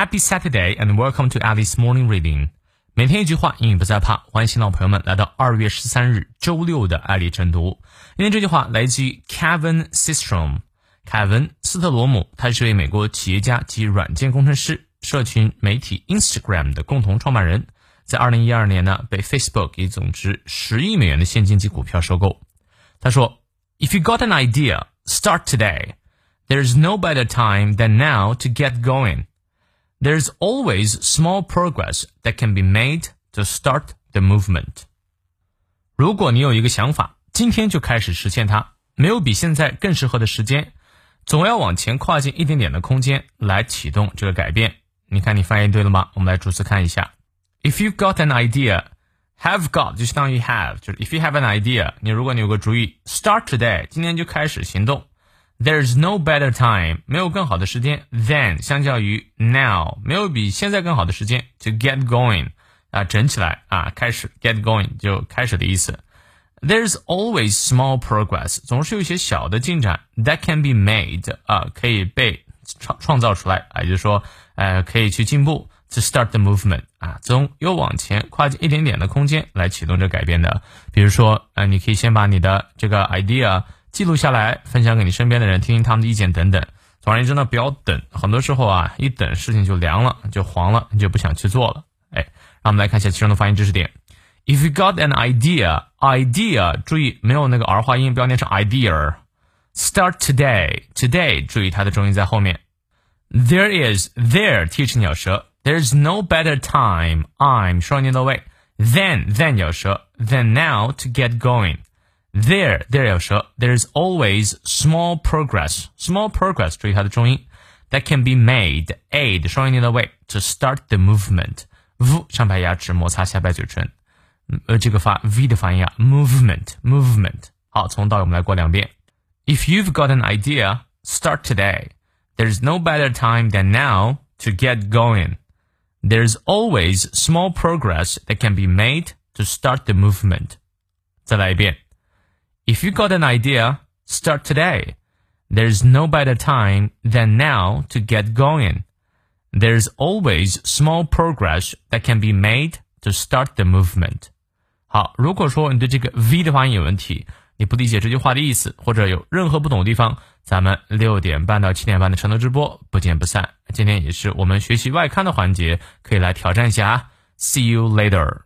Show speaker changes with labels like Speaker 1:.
Speaker 1: Happy Saturday and welcome to Alice Morning Reading。每天一句话，英语不再怕。欢迎新老朋友们来到二月十三日周六的爱丽晨读。今天这句话来自于 Kevin Systrom，凯文·斯特罗姆，他是位美国企业家及软件工程师，社群媒体 Instagram 的共同创办人。在二零一二年呢，被 Facebook 以总值十亿美元的现金及股票收购。他说：“If you got an idea, start today. There's no better time than now to get going.” There's always small progress that can be made to start the movement. 如果你有一个想法，今天就开始实现它，没有比现在更适合的时间。总要往前跨进一点点的空间来启动这个改变。你看，你翻译对了吗？我们来逐词看一下。If you've got an idea, have got 就相当于 have，就是 if you have an idea，你如果你有个主意，start today，今天就开始行动。 There's no better time，没有更好的时间 than 相较于 now，没有比现在更好的时间 to get going 啊，整起来啊，开始 get going 就开始的意思。There's always small progress，总是有一些小的进展 that can be made 啊，可以被创创造出来啊，也就是说，呃，可以去进步 to start the movement 啊，总有往前跨进一点点的空间来启动这改变的。比如说，呃，你可以先把你的这个 idea。记录下来，分享给你身边的人，听听他们的意见等等。总而言之呢，不要等，很多时候啊，一等事情就凉了，就黄了，你就不想去做了。哎，让我们来看一下其中的发音知识点。If you got an idea, idea，注意没有那个儿化音，不要念成 idea。Start today, today，注意它的重音在后面。There is there t 成咬舌，There's no better time, I'm 双音到位，than than 咬舌，than now to get going。 There, there 有舌，There's always small progress, small progress，注意它的重音，that can be made, aid 双音念到位，to start the movement。v 上排牙齿摩擦下排嘴唇，呃，这个发 v 的发音啊，movement, movement。好，从到尾我们来过两遍。If you've got an idea, start today. There's no better time than now to get going. There's always small progress that can be made to start the movement. 再来一遍。 if you got an idea, start today. There's no better time than now to get going. There's always small progress that can be made to start the movement. 好，如果说你对这个 V 的发音有问题，你不理解这句话的意思，或者有任何不懂的地方，咱们六点半到七点半的晨读直播不见不散。今天也是我们学习外刊的环节，可以来挑战一下啊。See you later.